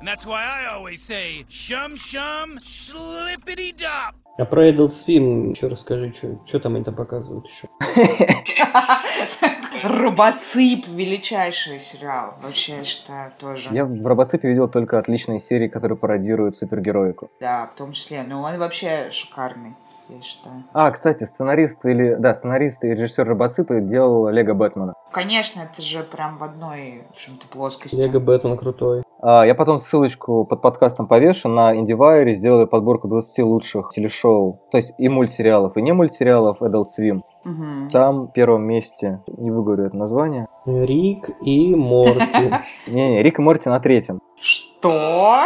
Speaker 2: And that's why I always say,
Speaker 3: shum shum, slippity dop. А про Adult Swim еще расскажи, что там они там показывают еще.
Speaker 1: Робоцип, величайший сериал, вообще, я считаю, тоже.
Speaker 2: Я в Робоципе видел только отличные серии, которые пародируют супергероику.
Speaker 1: Да, в том числе, но он вообще шикарный я считаю.
Speaker 2: А, кстати, сценарист или да, сценарист и режиссер Робоципа делал Лего Бэтмена.
Speaker 1: Конечно, это же прям в одной в общем-то, плоскости.
Speaker 3: Лего Бэтмен крутой.
Speaker 2: А, я потом ссылочку под подкастом повешу на IndieWire, сделали подборку 20 лучших телешоу, то есть и мультсериалов, и не мультсериалов Adult Swim. Угу. Там в первом месте, не выговорю это название.
Speaker 3: Рик и Морти.
Speaker 2: Не-не, Рик и Морти на третьем.
Speaker 1: Что?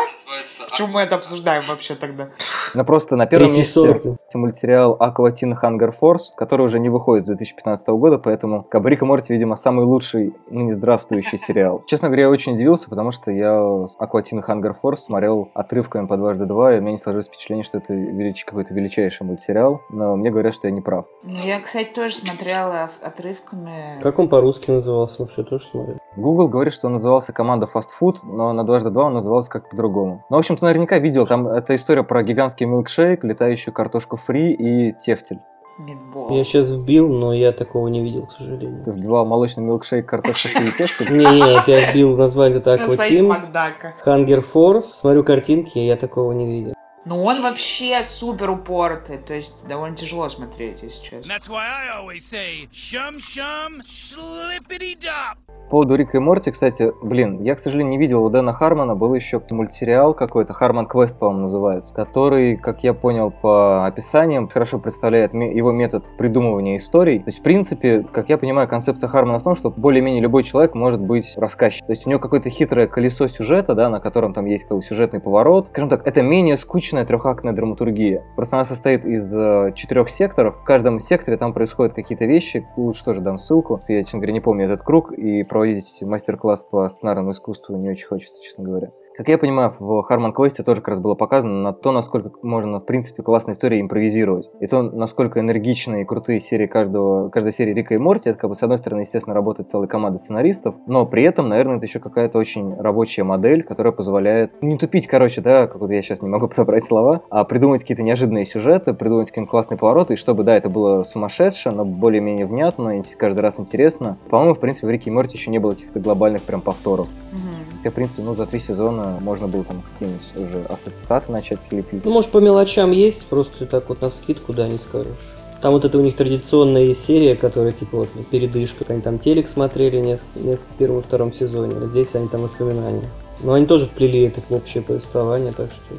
Speaker 1: Почему мы это обсуждаем вообще тогда?
Speaker 2: Ну просто на первом месте мультсериал Teen Hunger Force, который уже не выходит с 2015 года, поэтому как бы Рик и Морти, видимо, самый лучший ныне здравствующий сериал. Честно говоря, я очень удивился, потому что я Aqua Teen Hunger Force смотрел отрывками по дважды два, и у меня не сложилось впечатление, что это велич... какой-то величайший мультсериал, но мне говорят, что я не прав.
Speaker 1: Ну, я, кстати, тоже смотрела отрывками.
Speaker 3: Как он по-русски назывался вообще, тоже смотрел?
Speaker 2: Google говорит, что он назывался команда Fast Food, но на дважды два он назывался как по-другому. Ну, в общем, ты наверняка видел, там это история про гигантский милкшейк, летающую картошку фри и тефтель.
Speaker 1: Мидбол.
Speaker 3: Я сейчас вбил, но я такого не видел, к сожалению.
Speaker 2: Ты вбивал молочный милкшейк картошка фри тесто?
Speaker 3: Не, нет, я вбил название это
Speaker 1: Макдака.
Speaker 3: Hunger Force, смотрю картинки, я такого не видел.
Speaker 1: Ну, он вообще супер упоротый, то есть довольно тяжело смотреть, если честно.
Speaker 5: that's why I always say, shum shum.
Speaker 2: По поводу Рика и Морти, кстати, блин, я, к сожалению, не видел у Дэна Хармона, был еще мультсериал какой-то, Харман Квест, по-моему, называется, который, как я понял по описаниям, хорошо представляет его метод придумывания историй. То есть, в принципе, как я понимаю, концепция Хармона в том, что более-менее любой человек может быть рассказчиком. То есть у него какое-то хитрое колесо сюжета, да, на котором там есть как бы сюжетный поворот. Скажем так, это менее скучная трехактная драматургия. Просто она состоит из э, четырех секторов. В каждом секторе там происходят какие-то вещи. Лучше тоже дам ссылку. Я, честно говоря, не помню этот круг. И проводить мастер-класс по сценарному искусству не очень хочется, честно говоря. Как я понимаю, в Харман Квесте тоже как раз было показано на то, насколько можно, в принципе, классной истории импровизировать. И то, насколько энергичные и крутые серии каждого, каждой серии Рика и Морти, это, как бы, с одной стороны, естественно, работает целая команда сценаристов, но при этом, наверное, это еще какая-то очень рабочая модель, которая позволяет не тупить, короче, да, как вот я сейчас не могу подобрать слова, а придумать какие-то неожиданные сюжеты, придумать какие-то классные повороты, и чтобы, да, это было сумасшедше, но более-менее внятно, и каждый раз интересно. По-моему, в принципе, в Рике и Морти еще не было каких-то глобальных прям повторов.
Speaker 1: Мгм.
Speaker 2: Хотя, в принципе, ну, за три сезона можно было там какие-нибудь уже автоцитаты начать лепить.
Speaker 3: Ну, может, по мелочам есть, просто так вот на скидку, да, не скажешь. Там вот это у них традиционная серия, которая типа вот передышка, они там телек смотрели несколько, несколько в первом втором сезоне, а здесь они там воспоминания. Но они тоже вплели это в общее повествование, так что...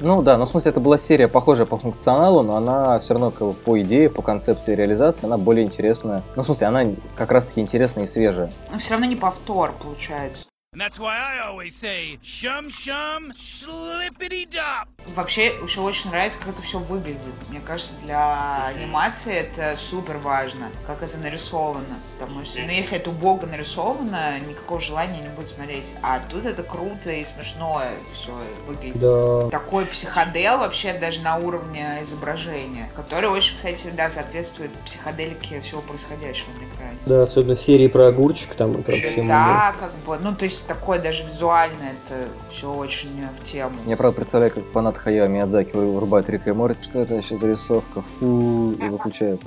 Speaker 2: Ну да, ну в смысле это была серия похожая по функционалу, но она все равно как бы, по идее, по концепции реализации, она более интересная. Ну в смысле она как раз таки интересная и свежая.
Speaker 1: Но все равно не повтор, получается.
Speaker 5: And that's why I always say, shum shum, slippity dop.
Speaker 1: Вообще, еще очень нравится, как это все выглядит. Мне кажется, для анимации это супер важно, как это нарисовано. Потому что, ну, если это убого нарисовано, никакого желания не будет смотреть. А тут это круто и смешно все выглядит.
Speaker 3: Да.
Speaker 1: Такой психодел вообще даже на уровне изображения, который очень, кстати, да, соответствует психоделике всего происходящего на экране.
Speaker 3: Да, особенно в серии про огурчик, там вообще
Speaker 1: Да, как бы, ну, то есть такое даже визуально это все очень в тему.
Speaker 2: Я правда представляю, как фанат Хаяо Миядзаки вырубает Рика и Морти, что это вообще за рисовка, фу, и выключает.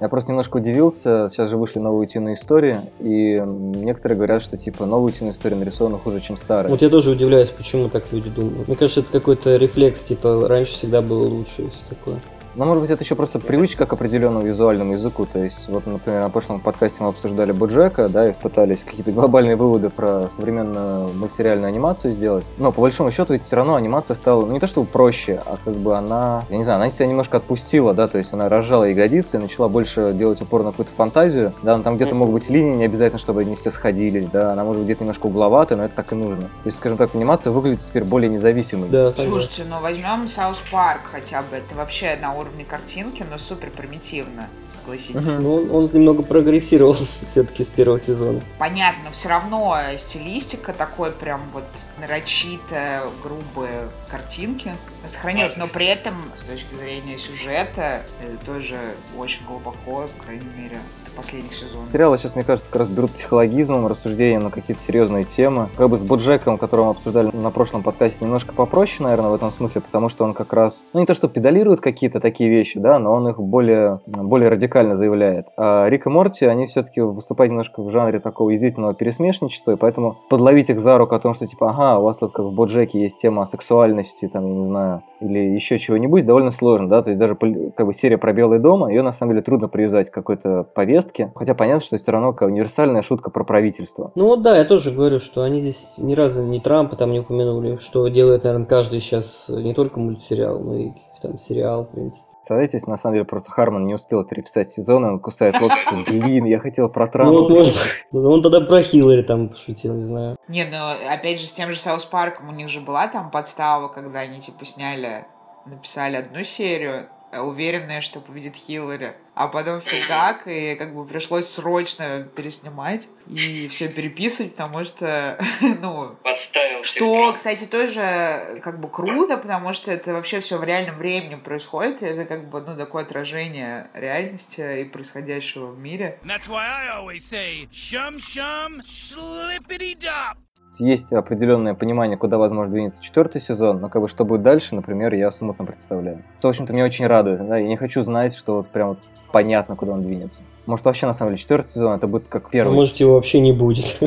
Speaker 2: Я просто немножко удивился, сейчас же вышли новые утиные истории, и некоторые говорят, что типа новые утиные истории нарисованы хуже, чем старые.
Speaker 3: Вот я тоже удивляюсь, почему так люди думают. Мне кажется, это какой-то рефлекс, типа, раньше всегда было лучше и все такое.
Speaker 2: Но, может быть, это еще просто привычка к определенному визуальному языку. То есть, вот, например, на прошлом подкасте мы обсуждали Боджека, да, и пытались какие-то глобальные выводы про современную мультсериальную анимацию сделать. Но, по большому счету, ведь все равно анимация стала, ну, не то чтобы проще, а как бы она, я не знаю, она себя немножко отпустила, да, то есть она разжала ягодицы и начала больше делать упор на какую-то фантазию. Да, но там где-то могут быть линии, не обязательно, чтобы они все сходились, да, она может быть где-то немножко угловатая, но это так и нужно. То есть, скажем так, анимация выглядит теперь более независимой.
Speaker 3: Да.
Speaker 1: Слушайте, ну возьмем South Park хотя бы. Это вообще на уровне картинки, но супер примитивно, согласитесь.
Speaker 2: Мгм.
Speaker 3: Ну, он, он немного прогрессировал все-таки с первого сезона.
Speaker 1: Понятно, но все равно стилистика такой прям вот нарочито грубые картинки сохранилась, но при этом с точки зрения сюжета это тоже очень глубоко, по крайней мере, последних сезонов.
Speaker 2: Сериалы сейчас, мне кажется, как раз берут психологизмом, рассуждением на какие-то серьезные темы. Как бы с Боджеком, которого мы обсуждали на прошлом подкасте, немножко попроще, наверное, в этом смысле, потому что он как раз, ну не то что педалирует какие-то такие вещи, да, но он их более, более радикально заявляет. А Рик и Морти, они все-таки выступают немножко в жанре такого язвительного пересмешничества, и поэтому подловить их за руку о том, что типа, ага, у вас тут как в Боджеке есть тема сексуальности, там, я не знаю, или еще чего-нибудь, довольно сложно, да, то есть даже как бы серия про Белый дом, ее на самом деле трудно привязать к какой-то повестке, хотя понятно, что все равно как универсальная шутка про правительство.
Speaker 3: Ну вот да, я тоже говорю, что они здесь ни разу ни Трампа там не упомянули, что делает, наверное, каждый сейчас не только мультсериал, но и там сериал, в принципе.
Speaker 2: Представляете, если на самом деле просто Харман не успел переписать сезон, он кусает лоб, что, блин, я хотел про
Speaker 3: Ну
Speaker 2: Трампа.
Speaker 3: вот может, ну, он тогда про Хиллари там пошутил, не знаю.
Speaker 1: Не, ну опять же с тем же South Парком у них же была там подстава, когда они типа сняли, написали одну серию, э, уверенные, что победит Хиллари, а потом фигак, и как бы пришлось срочно переснимать и все переписывать, потому что, ну,
Speaker 4: Подставил
Speaker 1: что, кстати, тоже как бы круто, потому что это вообще все в реальном времени происходит, и это как бы, ну, такое отражение реальности и происходящего в мире.
Speaker 5: That's why I always say, shum shum, slippity dop.
Speaker 2: Есть есть определенное понимание, куда возможно двинется четвертый сезон, но как бы что будет дальше, например, я смутно представляю. То, в общем-то, меня очень радует. Да? Я не хочу знать, что вот прям вот понятно, куда он двинется. Может, вообще, на самом деле, четвертый сезон это будет как
Speaker 3: А
Speaker 2: первый.
Speaker 3: может его вообще не будет.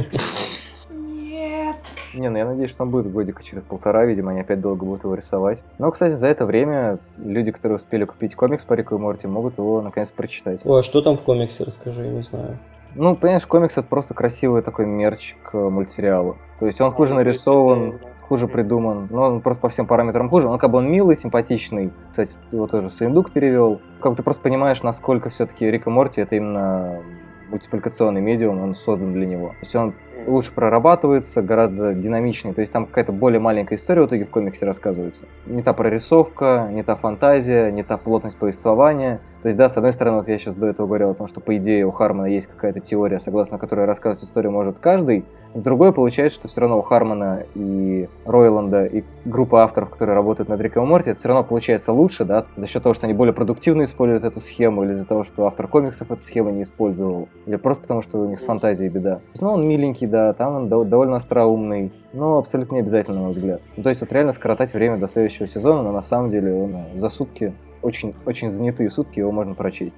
Speaker 1: Нет.
Speaker 2: Не, ну я надеюсь, что он будет годика через полтора, видимо, они опять долго будут его рисовать. Но, кстати, за это время люди, которые успели купить комикс по Рику и Морти, могут его наконец прочитать.
Speaker 3: О, а что там в комиксе, расскажи, я не знаю.
Speaker 2: Ну, понимаешь, комикс это просто красивый такой мерч к мультсериалу. То есть он хуже нарисован, хуже придуман, но он просто по всем параметрам хуже. Он как бы он милый, симпатичный. Кстати, его тоже Суиндук перевел. Как ты просто понимаешь, насколько все-таки Рик и Морти это именно мультипликационный медиум, он создан для него. То есть он лучше прорабатывается, гораздо динамичнее. То есть там какая-то более маленькая история в итоге в комиксе рассказывается. Не та прорисовка, не та фантазия, не та плотность повествования. То есть, да, с одной стороны, вот я сейчас до этого говорил о том, что по идее у Хармона есть какая-то теория, согласно которой рассказывать историю может каждый. С другой получается, что все равно у Хармона и Ройланда и группа авторов, которые работают над Риком и Морти, это все равно получается лучше, да, за счет того, что они более продуктивно используют эту схему, или из-за того, что автор комиксов эту схему не использовал, или просто потому, что у них с фантазией беда. Ну, он миленький, да, там он дов- довольно остроумный, но абсолютно не обязательно, на мой взгляд. Ну, то есть, вот реально скоротать время до следующего сезона, но на самом деле он за сутки, очень, очень занятые сутки, его можно прочесть.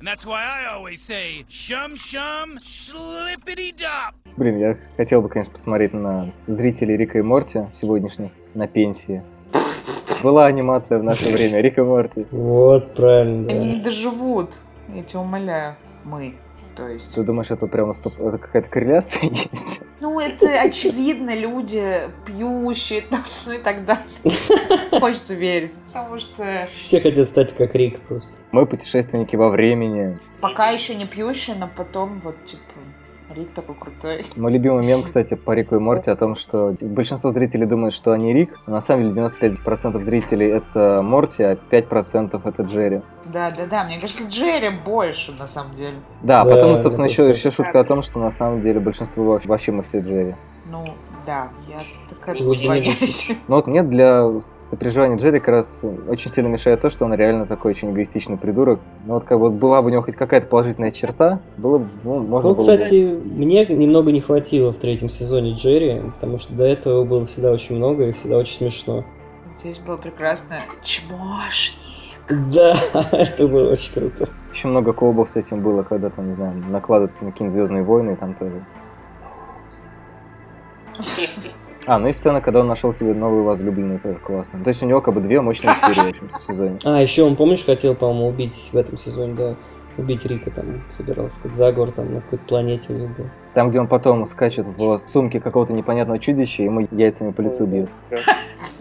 Speaker 5: Say, shum shum.
Speaker 2: Блин, я хотел бы, конечно, посмотреть на зрителей Рика и Морти сегодняшних на пенсии. Была анимация в наше время Рика и Морти.
Speaker 3: Вот, правильно,
Speaker 1: Они
Speaker 3: да.
Speaker 1: не доживут, я тебя умоляю. Мы, то есть.
Speaker 2: Ты думаешь, это прям стоп- это какая-то корреляция есть?
Speaker 1: Ну, это очевидно, люди пьющие, там, ну и так далее. Хочется верить, потому что
Speaker 3: Все хотят стать как Рик просто.
Speaker 2: Мы путешественники во времени.
Speaker 1: пока еще не пьющие, но потом вот, типа, Рик такой крутой.
Speaker 2: Мой любимый мем, кстати, по Рику и Морти о том, что большинство зрителей думают, что они Рик, но на самом деле 95% зрителей это Морти, а 5% это Джерри.
Speaker 1: Да, да, да, мне кажется, Джерри больше, на самом деле.
Speaker 2: Да, а
Speaker 3: Да,
Speaker 2: потом, собственно, еще, еще шутка о том, что на самом деле большинство вообще- вообще мы все Джерри.
Speaker 1: Ну, да, я так
Speaker 3: именно.
Speaker 1: склоняюсь.
Speaker 2: Но вот мне для сопереживания Джерри как раз очень сильно мешает то, что он реально такой очень эгоистичный придурок. Ну вот как бы вот была бы у него хоть какая-то положительная черта, было бы, ну, можно
Speaker 3: Ну,
Speaker 2: было бы-
Speaker 3: кстати, мне немного не хватило в третьем сезоне Джерри, потому что до этого было всегда очень много и всегда очень смешно.
Speaker 1: Здесь было прекрасно. Чмошник.
Speaker 3: Да, это было очень круто.
Speaker 2: Еще много колбов с этим было, когда там, не знаю, накладывают на какие-нибудь Звездные войны, и там тоже. А, ну и сцена, когда он нашел себе новую возлюбленную, тоже классно. То есть у него как бы две мощные серии, в общем-то, в сезоне.
Speaker 3: А, еще он, помнишь, хотел, по-моему, убить в этом сезоне, да, убить Рика там, собирался, как заговор там на какой-то планете у них был.
Speaker 2: Там, где он потом скачет в сумке какого-то непонятного чудища, и ему яйцами по лицу бьют.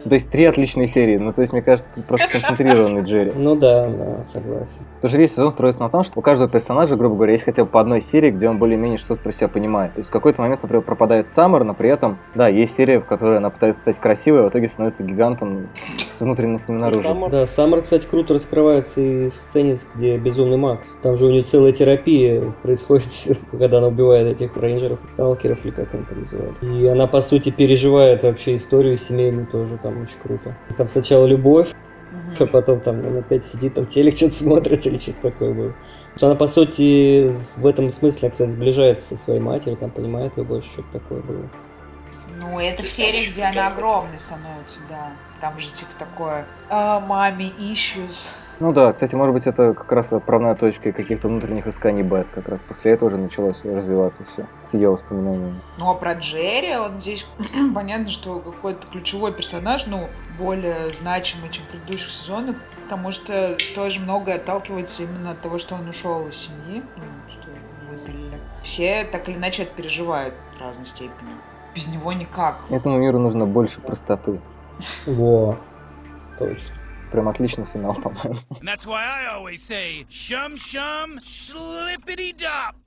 Speaker 2: То есть три отличные серии. Ну, то есть, мне кажется, тут просто концентрированный Джерри.
Speaker 3: Ну да, да, согласен.
Speaker 2: Потому что весь сезон строится на том, что у каждого персонажа, грубо говоря, есть хотя бы по одной серии, где он более-менее что-то про себя понимает. То есть в какой-то момент, например, пропадает Саммер, но при этом, да, есть серия, в которой она пытается стать красивой, а в итоге становится гигантом с внутренностями наружу.
Speaker 3: Да, Саммер, кстати, круто раскрывается и в сцене, где Безумный Макс. Там же у нее целая терапия происходит, когда она убивает этих рейнджеров, сталкеров, или как они там называют. И она, по сути, переживает вообще историю семейную тоже, там очень круто. Там сначала любовь,
Speaker 1: Мгм.
Speaker 3: а потом там она опять сидит, там телек что-то смотрит или что-то такое было. Что она, по сути, в этом смысле, кстати, сближается со своей матерью, там понимает ее больше, что-то такое было.
Speaker 1: Ну, это в серии, где она огромной становится, да. Там же типа такое а, маме issues.
Speaker 2: Ну да, кстати, может быть, это как раз отправная точка каких-то внутренних исканий Бет. Как раз после этого уже началось развиваться все с ее воспоминаниями.
Speaker 1: Ну, а про Джерри, он здесь, понятно, что какой-то ключевой персонаж, ну, более значимый, чем в предыдущих сезонах, потому что тоже многое отталкивается именно от того, что он ушел из семьи, ну, что его выпилили. Все так или иначе это переживают в разной степени. Без него никак.
Speaker 2: Этому миру нужно больше простоты.
Speaker 3: Во, точно.
Speaker 2: Прям отличный финал, по-моему.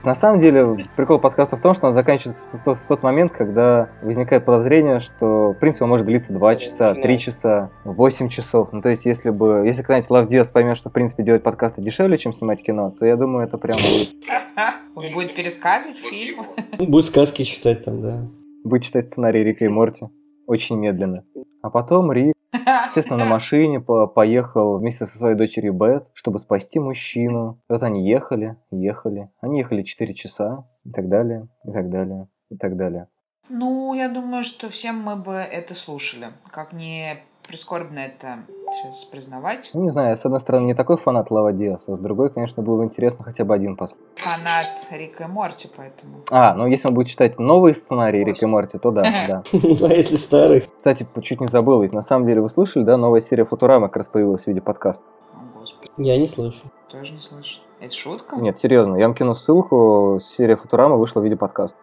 Speaker 2: На самом деле, прикол подкаста в том, что он заканчивается в тот, в тот момент, когда возникает подозрение, что, в принципе, он может длиться 2 часа, 3 часа, 8 часов. Ну, то есть, если бы, если когда-нибудь Лав Диас поймет, что, в принципе, делать подкасты дешевле, чем снимать кино, то я думаю, это прям будет,
Speaker 1: Он будет пересказывать фильм.
Speaker 3: Ну, будет сказки читать там, да.
Speaker 2: будет читать сценарий Рика и Морти очень медленно. А потом Рик, естественно, на машине по- поехал вместе со своей дочерью Бет, чтобы спасти мужчину. И вот они ехали, ехали. Они ехали 4 часа и так далее, и так далее, и так далее.
Speaker 1: Ну, я думаю, что всем мы бы это слушали. Как не прискорбно это сейчас признавать.
Speaker 2: Ну, не знаю, я, с одной стороны, не такой фанат Лава Диаса, а с другой, конечно, было бы интересно хотя бы один послушать.
Speaker 1: Фанат Рика и Морти, поэтому.
Speaker 2: А, ну если он будет читать новые сценарии Рика и Морти, то да, да.
Speaker 3: А если старый?
Speaker 2: Кстати, чуть не забыл, ведь на самом деле вы слышали, да, новая серия Футурамы как раз появилась в виде подкаста.
Speaker 1: О, господи,
Speaker 3: Я не слышу.
Speaker 1: тоже не слышал. Это шутка?
Speaker 2: Нет, серьезно, я вам кину ссылку, серия Футурамы вышла в виде подкаста.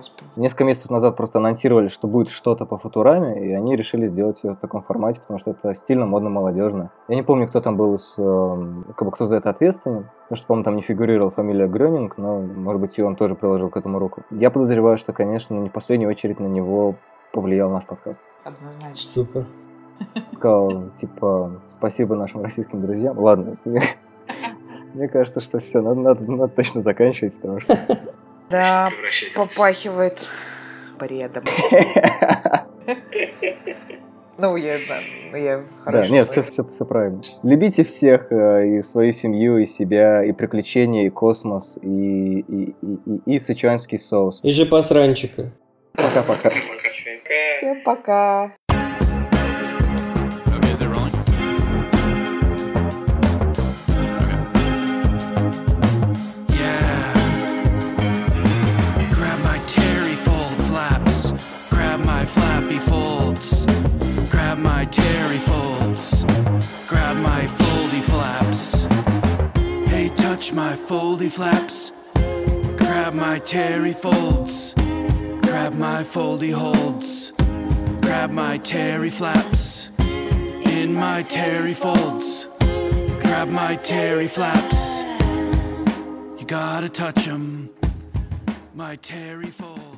Speaker 1: Господи.
Speaker 2: Несколько месяцев назад просто анонсировали, что будет что-то по Футураме, и они решили сделать ее в таком формате, потому что это стильно, модно, молодежно. Я не помню, кто там был из, эм, как бы кто за это ответственен, потому что, по-моему, там не фигурировала фамилия Грёнинг, но, может быть, и он тоже приложил к этому руку. Я подозреваю, что, конечно, не в последнюю очередь на него повлиял наш подкаст.
Speaker 1: Однозначно.
Speaker 3: Супер.
Speaker 2: Сказал, типа, спасибо нашим российским друзьям. Ладно, мне, мне кажется, что все, надо, надо, надо точно заканчивать, потому что...
Speaker 1: Да, попахивает бредом. Ну, я, да, я в
Speaker 2: Да, нет, все, все, все правильно. Любите всех, э, и свою семью, и себя, и приключения, и космос, и, и, и, и, и сычуанский соус.
Speaker 3: И же посранчика.
Speaker 2: Пока-пока.
Speaker 4: Пока, чё. Пока.
Speaker 1: Всем пока.
Speaker 5: My foldy flaps. Grab my terry folds. Grab my foldy holds. Grab my terry flaps in my terry folds. Grab my terry flaps. You gotta touch 'em. My terry folds.